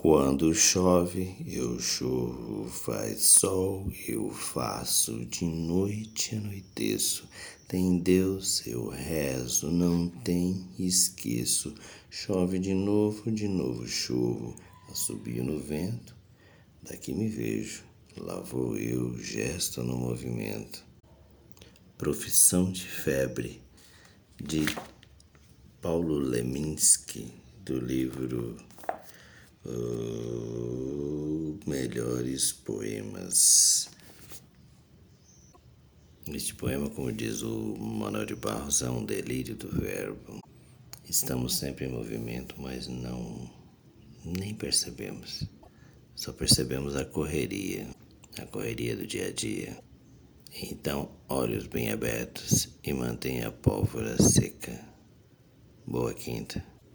Quando chove, eu chovo, faz sol, eu faço, de noite anoiteço. Tem Deus, eu rezo, não tem, esqueço. Chove de novo, de novo chovo, assobio no vento, daqui me vejo, lá vou eu, gesto no movimento. Profissão de febre, de Paulo Leminski, do livro uh, melhores poemas. Este poema, como diz o Manuel de Barros, é um delírio do verbo. Estamos sempre em movimento, mas não nem percebemos. Só percebemos a correria, a correria do dia a dia. Então, olhos bem abertos e mantenha a pólvora seca. Boa quinta.